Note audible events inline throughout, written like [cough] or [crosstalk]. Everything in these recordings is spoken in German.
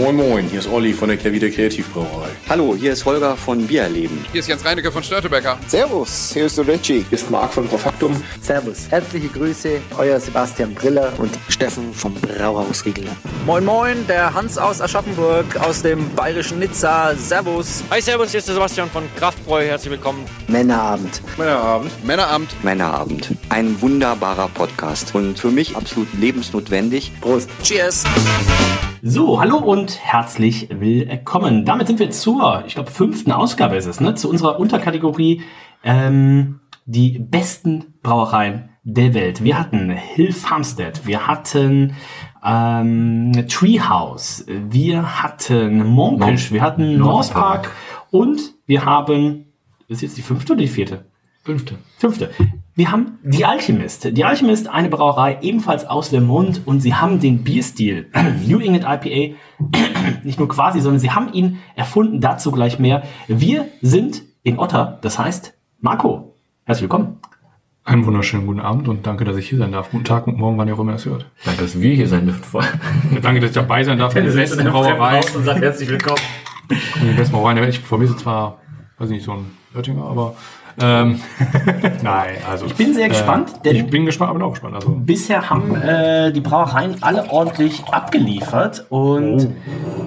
Moin Moin, hier ist Olli von der Kehrwieder Kreativbrauerei. Hallo, hier ist Holger von Biererleben. Hier ist Jens Reinecke von Störtebecker. Servus, hier ist der Richie. Hier ist Marc von Profaktum. Servus, herzliche Grüße, euer Sebastian Briller und Steffen vom Brauhaus Riegler. Moin Moin, der Hans aus Aschaffenburg, aus dem bayerischen Nizza. Servus. Hi, Servus, hier ist der Sebastian von Kraftbräu. Herzlich willkommen. Männerabend. Männerabend. Männerabend. Männerabend. Ein wunderbarer Podcast und für mich absolut lebensnotwendig. Prost. Cheers. So, hallo und herzlich willkommen. Damit sind wir zur, ich glaube, fünften Ausgabe ist es, ne? Zu unserer Unterkategorie ähm, die besten Brauereien der Welt. Wir hatten Hill Farmstead, wir hatten ähm, Treehouse, wir hatten Monkish, wir hatten North Park und wir haben, ist jetzt die fünfte oder die vierte? Fünfte. Fünfte. Wir haben die Alchemist. Die Alchemist, eine Brauerei ebenfalls aus Vermont und sie haben den Bierstil [clears throat] New England IPA [clears throat] nicht nur quasi, sondern sie haben ihn erfunden. Dazu gleich mehr. Wir sind in Otter, das heißt Marco. Herzlich willkommen. Einen wunderschönen guten Abend und danke, dass ich hier sein darf. Guten Tag und morgen, wann ihr auch immer es hört. Danke, dass wir hier sein dürfen. Vor [laughs] danke, dass ich dabei sein darf. In der besten Brauerei. Und sagt herzlich willkommen. In der besten Brauerei der Welt. Ich vermisse zwar, weiß nicht, so ein Oettinger, aber ähm, [laughs] nein, also. Ich bin sehr gespannt. Äh, ich bin gespannt, aber auch gespannt. Also. Bisher haben äh, die Brauereien alle ordentlich abgeliefert und oh.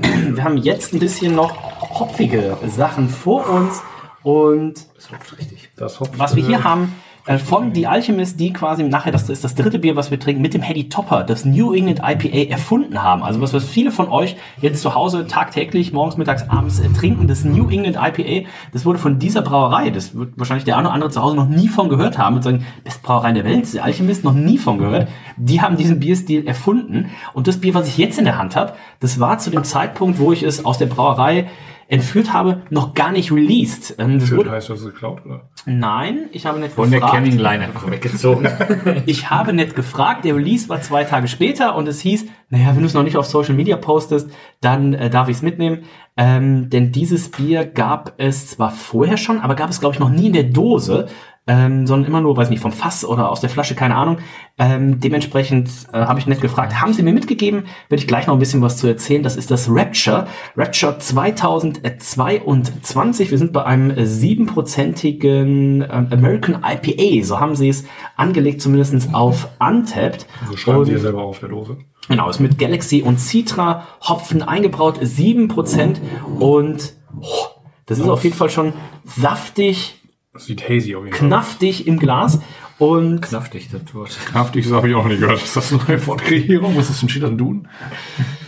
[clears throat] wir haben jetzt ein bisschen noch hopfige Sachen vor uns. Und das hopft richtig. Das hopft, was wir hier haben, äh, von The Alchemist, die quasi nachher, das ist das dritte Bier, was wir trinken, mit dem Hedy Topper, das New England IPA erfunden haben. Also was, was viele von euch jetzt zu Hause tagtäglich, morgens, mittags, abends äh, trinken, das New England IPA, das wurde von dieser Brauerei, das wird wahrscheinlich der eine oder andere zu Hause noch nie von gehört haben und sagen, beste Brauerei der Welt, The Alchemist, noch nie von gehört. Die haben diesen Bierstil erfunden. Und das Bier, was ich jetzt in der Hand habe, das war zu dem Zeitpunkt, wo ich es aus der Brauerei entführt habe, noch gar nicht released. Ähm, das wurde, heißt das geklaut, oder? Nein, ich habe nicht Von gefragt. Von der Canning Line einfach weggezogen. [laughs] ich habe nicht gefragt. Der Release war zwei Tage später und es hieß, naja, wenn du es noch nicht auf Social Media postest, dann äh, darf ich es mitnehmen. Ähm, denn dieses Bier gab es zwar vorher schon, aber gab es, glaube ich, noch nie in der Dose ähm, sondern immer nur, weiß nicht, vom Fass oder aus der Flasche, keine Ahnung. Ähm, dementsprechend äh, habe ich nett gefragt, haben sie mir mitgegeben, werde ich gleich noch ein bisschen was zu erzählen. Das ist das Rapture, Rapture 2022. Wir sind bei einem siebenprozentigen äh, American IPA, so haben sie es angelegt, zumindest auf Untapped. So schreiben sie ja selber auf der Dose. Genau, ist mit Galaxy und Citra Hopfen eingebraut, sieben Prozent und oh, das ist auf jeden Fall schon saftig, das sieht hazy auf jeden Fall. Knaftig im Glas. Und Knaftig, das Wort. Knaftig, das habe ich auch nicht gehört. Ist das eine neue Wortkreierung? Was ist das im Schiedern Duden?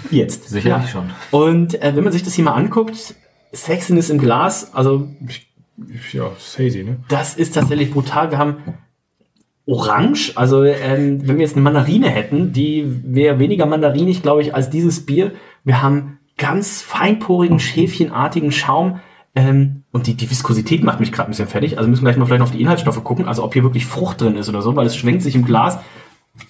Jetzt. Sicherlich ja. schon. Und äh, wenn man sich das hier mal anguckt, Sexiness im Glas, also. Ja, ist hazy, ne? Das ist tatsächlich brutal. Wir haben Orange, also ähm, wenn wir jetzt eine Mandarine hätten, die wäre weniger mandarinig, glaube ich, als dieses Bier. Wir haben ganz feinporigen, schäfchenartigen Schaum. Ähm, und die, die Viskosität macht mich gerade ein bisschen fertig. Also müssen wir gleich mal vielleicht auf die Inhaltsstoffe gucken, also ob hier wirklich Frucht drin ist oder so, weil es schwenkt sich im Glas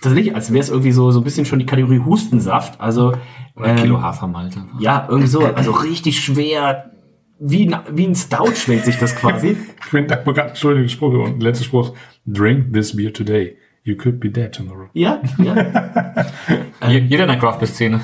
tatsächlich, als wäre es irgendwie so, so ein bisschen schon die Kategorie Hustensaft. Also, oder ähm, Kilo Hafermalt. Ja, irgendwie so. Also [laughs] richtig schwer. Wie ein, wie ein Stout schwenkt sich das quasi. ich finde, Entschuldigung, Spruch und letzter Spruch. Drink this beer today. You could be dead tomorrow. Ja, ja. [laughs] Jeder in der Craft-Szene.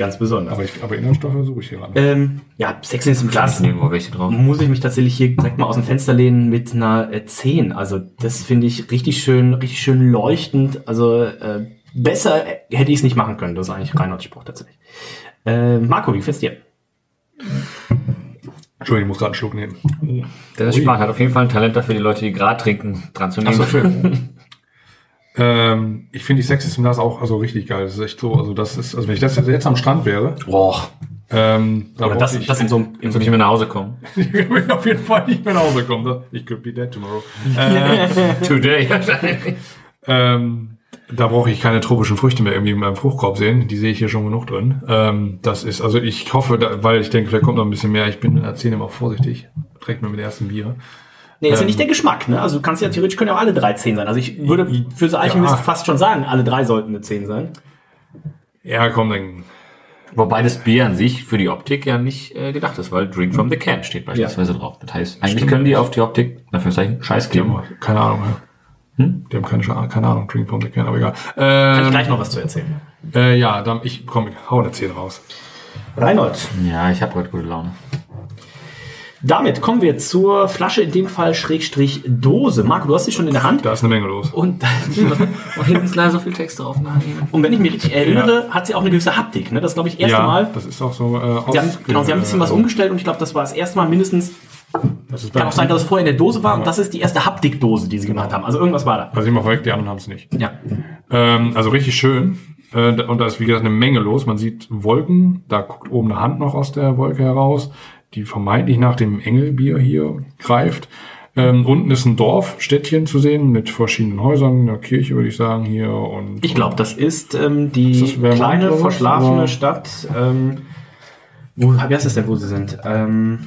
Ganz besonders. Aber, ich, aber Inhaltsstoffe suche ich hier ran. Ähm, ja, Sexiness im Glas. welche drauf. Muss ich mich tatsächlich hier direkt mal aus dem Fenster lehnen mit einer äh, 10. Also das finde ich richtig schön, richtig schön leuchtend. Also äh, besser hätte ich es nicht machen können. Das ist eigentlich Reinhards Spruch tatsächlich. Äh, Marco, wie findest du dir? Entschuldigung, ich muss gerade einen Schluck nehmen. Der ist hat auf jeden Fall ein Talent dafür, die Leute, die gerade trinken, dran zu nehmen. Ach so, schön. [laughs] Ähm, ich finde die Sexys und das auch also richtig geil. Das ist echt so, also das ist, also wenn ich das jetzt am Strand wäre. Boah. Ähm, da das, ich, das in so, in so nicht mehr nach Hause kommen. [laughs] ich will auf jeden Fall nicht mehr nach Hause kommen. Ich could be dead tomorrow. äh, [laughs] Today. ähm, da brauche ich keine tropischen Früchte mehr irgendwie in meinem Fruchtkorb sehen. Die sehe ich hier schon genug drin. Ähm, das ist, also ich hoffe, da, weil ich denke, vielleicht kommt noch ein bisschen mehr. Ich bin in der Szene immer vorsichtig. Trägt mir mit der ersten Bier. Nee, ist ähm, ja nicht der Geschmack, ne? Also du kannst ja theoretisch können ja auch alle drei 10 sein. Also ich würde für so Alchemist ja. fast schon sagen, alle drei sollten eine 10 sein. Ja, komm, dann. Wobei das Bier an sich für die Optik ja nicht äh, gedacht ist, weil Drink from the Can steht beispielsweise ja. drauf. Das heißt, eigentlich Stimmt. können die auf die Optik, dafür Zeichen, Scheiß geben. Keine Ahnung, ja. Hm? Die haben keine, keine Ahnung, Drink from the Can, aber egal. Ähm, Kann ich gleich noch was zu erzählen? Äh, ja, dann, ich komm, ich hau eine 10 raus. Reinhold, Ja, ich habe heute gute Laune. Damit kommen wir zur Flasche, in dem Fall Schrägstrich Dose. Marco, du hast sie schon in der Hand. Da ist eine Menge los. Und, Und hinten ist leider so viel Text drauf. Und wenn ich mich richtig erinnere, hat sie auch eine gewisse Haptik. Ne? Das ist, glaube ich, das erste ja, Mal. das ist auch so. Äh, Sie haben, genau, sie haben ein bisschen was umgestellt und ich glaube, das war das erste Mal mindestens. Das ist Kann auch sein, dass es vorher in der Dose war und das ist die erste Haptikdose, die sie gemacht haben. Also irgendwas war da. Also ich mal vorweg, die anderen haben es nicht. Ja. Ähm, also richtig schön. Äh, und da ist, wie gesagt, eine Menge los. Man sieht Wolken. Da guckt oben eine Hand noch aus der Wolke heraus, die vermeintlich nach dem Engelbier hier greift. Ähm, unten ist ein Dorf, Städtchen zu sehen mit verschiedenen Häusern, einer Kirche würde ich sagen hier. Und Ich glaube, das ist ähm, die Ist das Vermont kleine, verschlafene Oder? Stadt. Ähm, wo, wie heißt das denn, wo sie sind? Ähm,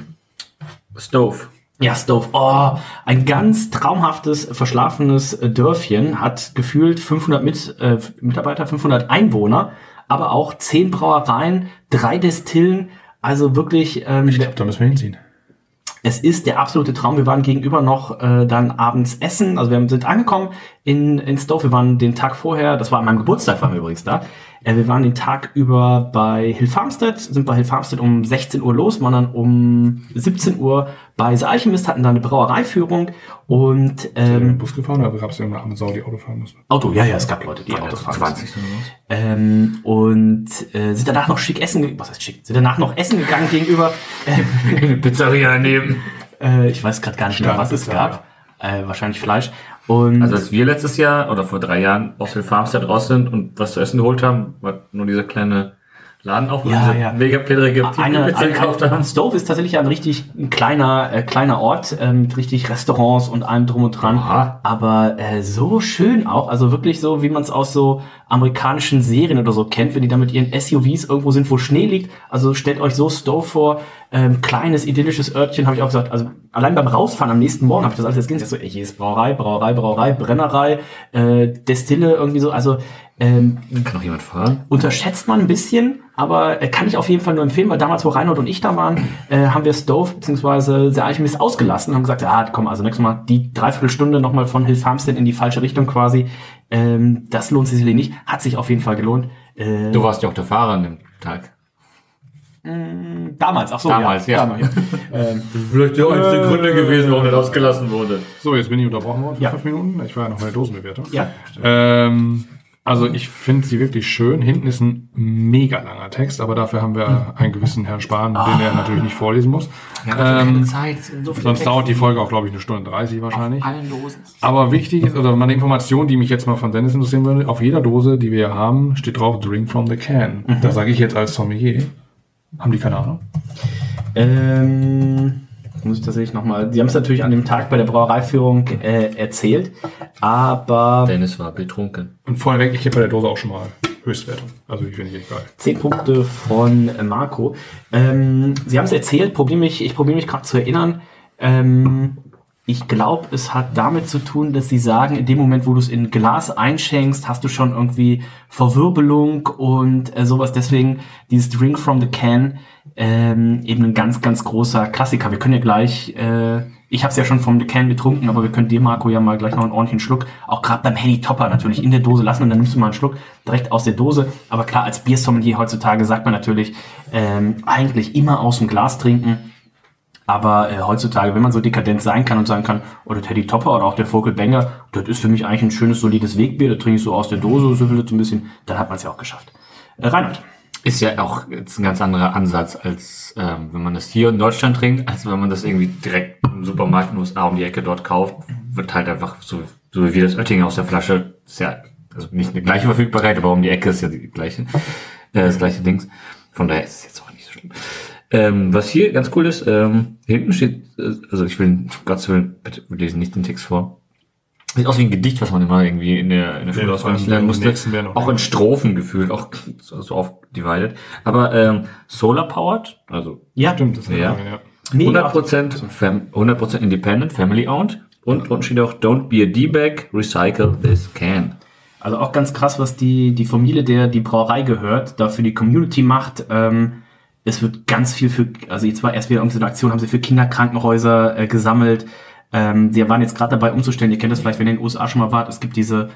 Stove. ja, Stove. Oh, ein ganz traumhaftes, verschlafenes Dörfchen. Hat gefühlt 500 Mit, äh, Mitarbeiter, 500 Einwohner, aber auch 10 Brauereien, drei Destillen. Also wirklich, ähm, ich glaube, da müssen wir hinziehen. es ist der absolute Traum. Wir waren gegenüber noch äh, dann abends essen. Also wir sind angekommen in, in Stowe. Wir waren den Tag vorher, das war an meinem Geburtstag, waren wir übrigens da. Äh, wir waren den Tag über bei Hill Farmstead, sind bei Hill Farmstead um 16 Uhr los, waren dann um 17 Uhr bei The Alchemist, hatten da eine Brauereiführung und ähm, dem Bus gefahren oder gab es irgendeine andere Sau, die Auto fahren musste? Auto, ja, ja, es gab Leute, die Autos fahren. 20 oder was? Ähm, und äh, sind danach noch schick essen, was heißt schick? Sind danach noch essen gegangen gegenüber. [laughs] Äh, Eine Pizzeria daneben. äh, ich weiß gerade gar nicht mehr, was es gab. Äh, wahrscheinlich Fleisch. Und Also als wir letztes Jahr oder vor drei Jahren aus den Farmstead raus sind und was zu essen geholt haben, war nur dieser kleine Laden auf, Ja, diese ja. mega eine, Pizza gekauft haben. Stove ist tatsächlich ein richtig ein kleiner, äh, kleiner Ort äh, mit richtig Restaurants und allem drum und dran. Aha. Aber äh, so schön auch, also wirklich so, wie man es aus so amerikanischen Serien oder so kennt, wenn die da mit ihren SUVs irgendwo sind, wo Schnee liegt. Also stellt euch so Stove vor, ähm, kleines idyllisches Örtchen, habe ich auch gesagt. Also allein beim Rausfahren am nächsten Morgen habe ich das alles jetzt gesehen. Ich so, ey, hier ist Brauerei, Brauerei, Brauerei, Brennerei, äh, Destille irgendwie so. Also ähm, Kann noch jemand fahren? unterschätzt man ein bisschen, aber äh, kann ich auf jeden Fall nur empfehlen, weil damals, wo Reinhold und ich da waren, äh, haben wir Stove bzw. The Alchemist ausgelassen und haben gesagt, ah, komm, also nächstes Mal die Dreiviertelstunde nochmal von Hill Farmstead in die falsche Richtung quasi. Ähm, das lohnt sich sicherlich nicht. Hat sich auf jeden Fall gelohnt. Äh, Du warst ja auch der Fahrer an dem Tag. damals, ach so, Damals, ja. Damals, ja. [laughs] ähm, Vielleicht der einzige Gründe gewesen, warum er ausgelassen wurde. So, jetzt bin ich unterbrochen worden für Ja. fünf Minuten. Ich war ja noch bei der Dosenbewertung. ja. Ähm, also ich finde sie wirklich schön. Hinten ist ein mega langer Text, aber dafür haben wir einen gewissen Herrn Spahn, den er natürlich nicht vorlesen muss. ähm, Zeit. So viele sonst dauert die Folge auch, glaube ich, eine Stunde 30 wahrscheinlich. allen Dosen. Aber wichtig ist, oder meine Information, die mich jetzt mal von Dennis interessieren würde, auf jeder Dose, die wir hier haben, steht drauf Drink from the Can. Da sage ich jetzt als Sommelier, haben die keine Ahnung? Ähm, muss ich tatsächlich nochmal. Sie haben es natürlich an dem Tag bei der Brauereiführung äh, erzählt, aber Dennis war betrunken. Und vorneweg, ich gebe bei der Dose auch schon mal Höchstwertung. Also die finde ich echt geil. 10 Punkte von äh, Marco. Ähm, Sie haben es erzählt, probier mich, ich probiere mich gerade zu erinnern. Ähm, ich glaube, es hat damit zu tun, dass Sie sagen, in dem Moment, wo du es in Glas einschenkst, hast du schon irgendwie Verwirbelung und äh, sowas. Deswegen dieses Drink from the Can ähm, eben ein ganz, ganz großer Klassiker. Wir können ja gleich, äh, ich habe es ja schon vom The Can getrunken, aber wir können dir, Marco, ja mal gleich noch einen ordentlichen Schluck, auch gerade beim Henny Topper natürlich in der Dose lassen und dann nimmst du mal einen Schluck direkt aus der Dose. Aber klar, als Biersommelier heutzutage sagt man natürlich ähm, eigentlich immer aus dem Glas trinken. Aber äh, heutzutage, wenn man so dekadent sein kann und sagen kann, oder Teddy Topper oder auch der Vogel Banger, das ist für mich eigentlich ein schönes, solides Wegbier, das trinke ich so aus der Dose, so ein bisschen, dann hat man es ja auch geschafft. Äh, Reinhard. Ist ja auch jetzt ein ganz anderer Ansatz, als ähm, wenn man das hier in Deutschland trinkt, als wenn man das irgendwie direkt im Supermarkt in den USA um die Ecke dort kauft. Wird halt einfach so, so wie das Oettinger aus der Flasche. Ist ja also nicht eine gleiche Verfügbarkeit, aber um die Ecke ist ja die gleiche, äh, das gleiche Dings. Von daher ist es jetzt auch nicht so schlimm. Ähm, was hier ganz cool ist, ähm, hinten steht, äh, also ich will, Gottes Willen, bitte wir lesen nicht den Text vor. Sieht aus wie ein Gedicht, was man immer irgendwie in der, in der Schule Ja, auswendig lernen musste. Auch in Strophen gefühlt, auch so so aufdivided. Aber ähm, Solar Powered, also Ja, Stimmt, das ist Ja. ja. Mega. 100%, fam 100% independent, family owned. Und unten steht auch, don't be a D-Bag, recycle this can. Also auch ganz krass, was die, die Familie, der die Brauerei gehört, da für die Community macht. Ähm, es wird ganz viel für, also jetzt war erst wieder irgendeine Aktion, haben sie für Kinderkrankenhäuser äh, gesammelt. Ähm, sie waren jetzt gerade dabei umzustellen, ihr kennt das vielleicht, wenn ihr in den USA schon mal wart, es gibt diese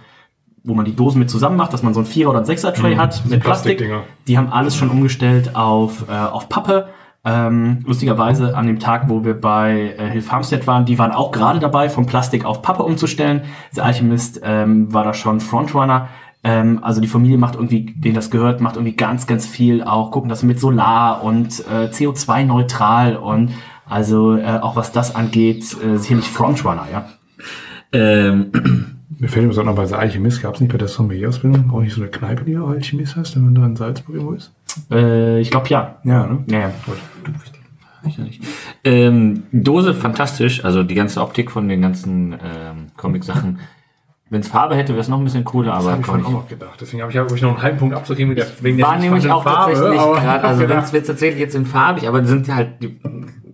wo man die Dosen mit zusammen macht, dass man so ein Vierer- oder ein Sechser-Tray Mhm, hat mit Plastik. Plastikdinger. Die haben alles schon umgestellt auf, äh, auf Pappe. Ähm, lustigerweise an dem Tag, wo wir bei äh, Hilf Farmstead waren, die waren auch gerade dabei, von Plastik auf Pappe umzustellen. Der Alchemist ähm, war da schon Frontrunner. Ähm, also die Familie macht irgendwie, denen das gehört, macht irgendwie ganz, ganz viel auch, gucken das mit Solar und äh, CO2-neutral und also äh, auch was das angeht, äh, sicherlich Frontrunner, ja. Ähm, Mir fällt übrigens auch noch bei der Alchemist, gab es nicht bei der Sommelier-Ausbildung auch nicht so eine Kneipe, die auch Alchemist heißt, wenn man da in Salzburg irgendwo ist? Äh, ich glaube ja. Ja, ne? Ja, ja. ähm, Dose fantastisch, also die ganze Optik von den ganzen ähm, Comic-Sachen. Wenn es Farbe hätte, wäre es noch ein bisschen cooler, Das aber habe ich auch noch gedacht. Deswegen habe ich ja ruhig noch einen halben Punkt abzugeben wegen der, war nämlich auch Farbe, tatsächlich gerade, also [laughs] wenn es tatsächlich jetzt in farbig, aber sind halt die,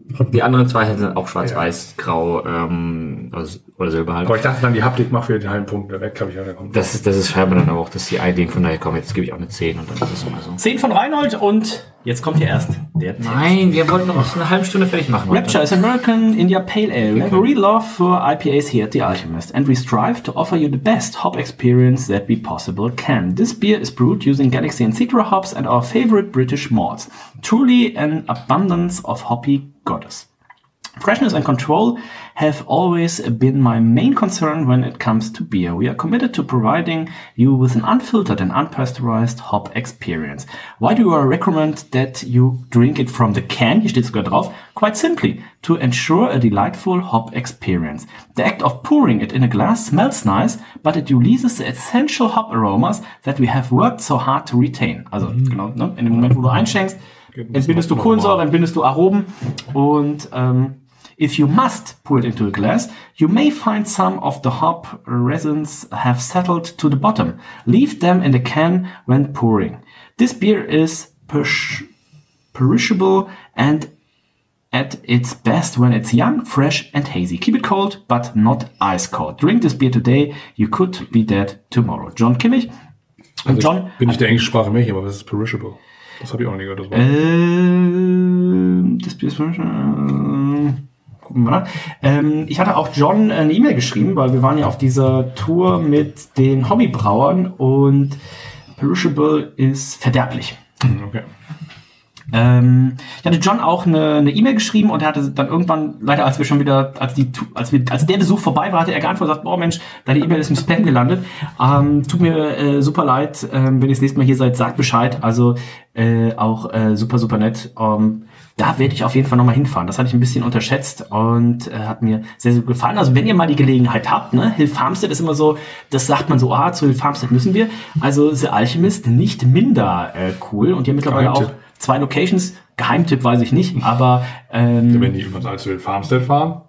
die anderen zwei sind auch schwarz-weiß, grau ähm, also- oder silber halt. Aber ich dachte dann, die Haptik macht wieder den halben Punkt weg, habe ich ja gekommen. Das ist, das ist scheinbar dann aber auch das CI-Ding, von daher komm, jetzt gebe ich auch eine 10 und dann ist es immer so. 10 von Reinhold und jetzt kommt hier erst der Tipp. Nein, wir wollten noch eine halbe Stunde fertig machen. heute. Rapture is American India Pale Ale. We have a real love for IPAs here at The Alchemist, and we strive to offer you the best hop experience that we possible can. This beer is brewed using Galaxy and Citra hops and our favorite British malts. Truly an abundance of hoppy goddess. Freshness and control have always been my main concern when it comes to beer. We are committed to providing you with an unfiltered and unpasteurized hop experience. Why do I recommend that you drink it from the can? Hier steht sogar drauf. Quite simply, to ensure a delightful hop experience. The act of pouring it in a glass smells nice, but it releases the essential hop aromas that we have worked so hard to retain. Also, mm. genau, ne? in dem Moment, wo du einschenkst, entbindest du Kohlensäure, entbindest du Aromen und ähm, if you must pour it into a glass, you may find some of the hop resins have settled to the bottom. Leave them in the can when pouring. This beer is perish- perishable and at its best when it's young, fresh and hazy. Keep it cold, but not ice cold. Drink this beer today, you could be dead tomorrow. John Kimmich. Also John ich bin nicht der Englischsprache Milch, aber was ist perishable? Das habe ich auch nie gehört. Das Wort. Ähm, das Bier ist äh, gucken wir mal. Ähm, ich hatte auch John eine E-Mail geschrieben, weil wir waren ja auf dieser Tour mit den Hobbybrauern und Perishable ist verderblich. Okay. Ähm, ich hatte John auch eine E-Mail geschrieben und er hatte dann irgendwann, leider als wir schon wieder, als die, als wir, als der Besuch vorbei war, hatte er geantwortet und gesagt, boah Mensch, deine E-Mail ist im Spam gelandet. Ähm, tut mir äh, super leid, ähm, wenn ihr das nächste Mal hier seid, sagt Bescheid. Also äh, auch äh, super, super nett. Ähm, da werde ich auf jeden Fall nochmal hinfahren. Das hatte ich ein bisschen unterschätzt und äh, hat mir sehr, sehr gut gefallen. Also wenn ihr mal die Gelegenheit habt, ne, Hill Farmstead ist immer so, das sagt man so, ah, zu Hill Farmstead müssen wir. Also The Alchemist nicht minder äh, cool und haben mittlerweile auch Geheimtipp. Zwei Locations. Geheimtipp weiß ich nicht, [laughs] aber ähm, Wenn die übrigens als will Farmstead fahren,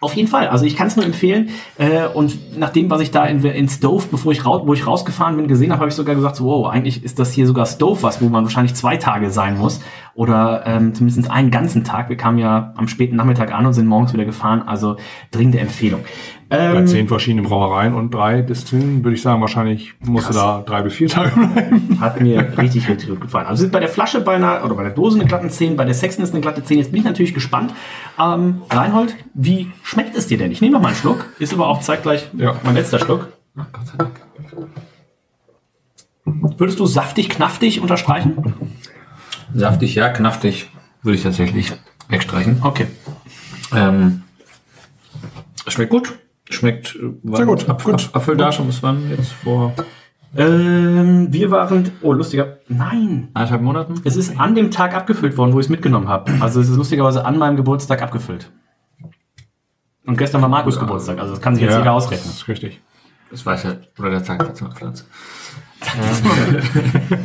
auf jeden Fall. Also ich kann es nur empfehlen. Äh, und nach dem, was ich da in, in Stove, bevor ich raus, wo ich rausgefahren bin, gesehen habe, habe ich sogar gesagt, so, wow, eigentlich ist das hier sogar Stove, was, wo man wahrscheinlich zwei Tage sein muss. Oder ähm, zumindest einen ganzen Tag. Wir kamen ja am späten Nachmittag an und sind morgens wieder gefahren. Also dringende Empfehlung. bei Ähm, zehn verschiedenen Brauereien und drei Destillen, würde ich sagen, wahrscheinlich musst du da drei bis vier Tage [laughs] bleiben. Hat mir richtig, richtig gut gefallen. Also sind bei der Flasche bei einer, oder bei der Dose eine glatte 10, bei der Sexton ist eine glatte 10. Jetzt bin ich natürlich gespannt. Ähm, Reinhold, wie schmeckt es dir denn? Ich nehme noch mal einen Schluck. Ist aber auch zeitgleich Ja. mein letzter Schluck. Gott sei Dank. Würdest du saftig, knaftig unterstreichen? Saftig, ja, knaftig würde ich tatsächlich wegstreichen. Okay. Ähm, schmeckt gut. Schmeckt äh, Sehr gut, Apfel, gut. Apfel da schon, bis wann jetzt vor Ähm, wir waren, oh, lustiger, nein. anderthalb Monaten? Es ist an dem Tag abgefüllt worden, wo ich es mitgenommen habe. Also es ist lustigerweise an meinem Geburtstag abgefüllt. Und gestern war Markus Geburtstag, also das kann sich jetzt jeder das ausrechnen. ist richtig. Das weiß ja, oder der Tag der Zimmerpflanze.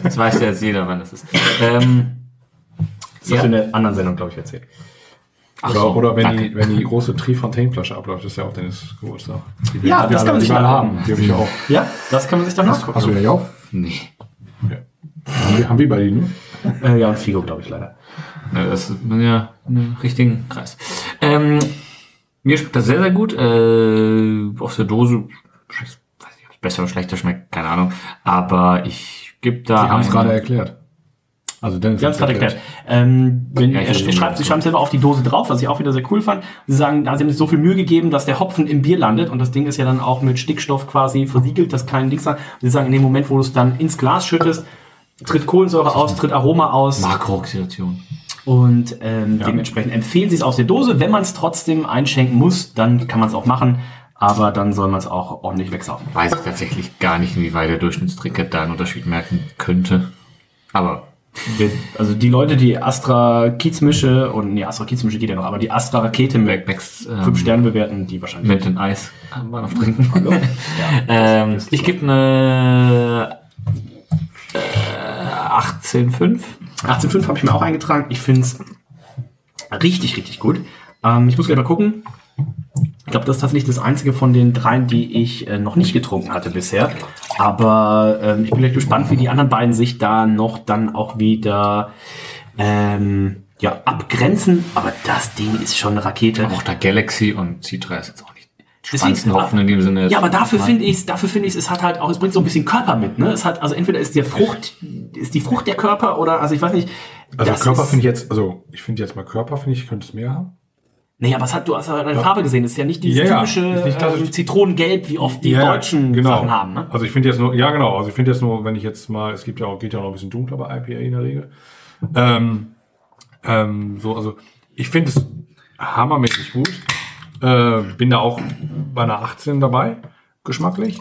Das weiß ja jetzt jeder, wann das ist. Ähm, Das hast du in der anderen Sendung, glaube ich, erzählt. ach Oder, so, oder wenn, danke. die, wenn die große Trifontaine-Flasche abläuft, ist ja auch Dennis Geburtstag. Die Ja, das kann man sich nachgucken. haben. Die habe ich ja auch. Ja, das kann man sich dann nachgucken. Hast du ja auch? Nee. Haben wir, haben wir bei Ihnen? Äh, ja, und Figo, glaube ich, leider. Ja, das ist ja einen richtigen Kreis. Ähm, mir schmeckt das sehr, sehr gut. Äh, aus der Dose, schmeckt's- besser oder schlechter schmeckt, keine Ahnung. Aber ich gebe da. Die haben es gerade erklärt. Also Dennis Sie haben es gerade erklärt. Ähm, wenn, Ja, er, er schreibt, sie so. schreiben selber auf die Dose drauf, was ich auch wieder sehr cool fand. Sie sagen, da sie haben sich so viel Mühe gegeben, dass der Hopfen im Bier landet und das Ding ist ja dann auch mit Stickstoff quasi versiegelt, das kein Ding sein. Sie sagen, in dem Moment, wo du es dann ins Glas schüttest, tritt Kohlensäure aus, tritt Aroma aus Makrooxidation. und ähm, dementsprechend empfehlen sie es aus der Dose. Wenn man es trotzdem einschenken muss, dann kann man es auch machen, aber dann soll man es auch ordentlich wegsaufen. Weiß ich tatsächlich gar nicht, inwieweit der Durchschnittstrinker da einen Unterschied merken könnte. Aber Also die Leute, die Astra Kiezmische und nee, Astra Kiezmische geht ja noch, aber die Astra Rakete mit Backpacks ähm, fünf Sterne bewerten, die wahrscheinlich. mit dem Eis wir noch trinken. [laughs] ähm, ich gebe eine äh, 18,5. 18.5 habe ich mir auch eingetragen. Ich finde es richtig, richtig gut. Ähm, ich muss gleich mal gucken. Ich glaube, das ist tatsächlich das einzige von den dreien, die ich äh, noch nicht getrunken hatte bisher. Aber ähm, ich bin gleich gespannt, wie die anderen beiden sich da noch dann auch wieder ähm, ja, abgrenzen. Aber das Ding ist schon eine Rakete. Auch der Galaxy und Citra ist jetzt auch nicht spannendsten Hopfen in dem Sinne. Ja, aber dafür finde ich es, dafür finde ich es hat halt auch, es bringt so ein bisschen Körper mit, ne? Es hat, also entweder ist der Frucht, ist die Frucht der Körper oder, also ich weiß nicht. Also Körper finde ich jetzt, also ich finde jetzt mal Körper, finde ich, könnte es mehr haben. Nee, aber hat, du hast ja deine Farbe gesehen. Das ist ja nicht dieses ja. typische nicht ähm, Zitronengelb, wie oft die Ja, deutschen genau. Sachen haben. Ne? Also ich finde jetzt nur, ja genau, also ich finde jetzt nur, wenn ich jetzt mal, es gibt ja auch, geht ja noch ein bisschen dunkler bei IPA in der Regel. Ähm, ähm, so, also ich finde es hammermäßig gut. Äh, bin da auch bei einer 18 dabei, geschmacklich.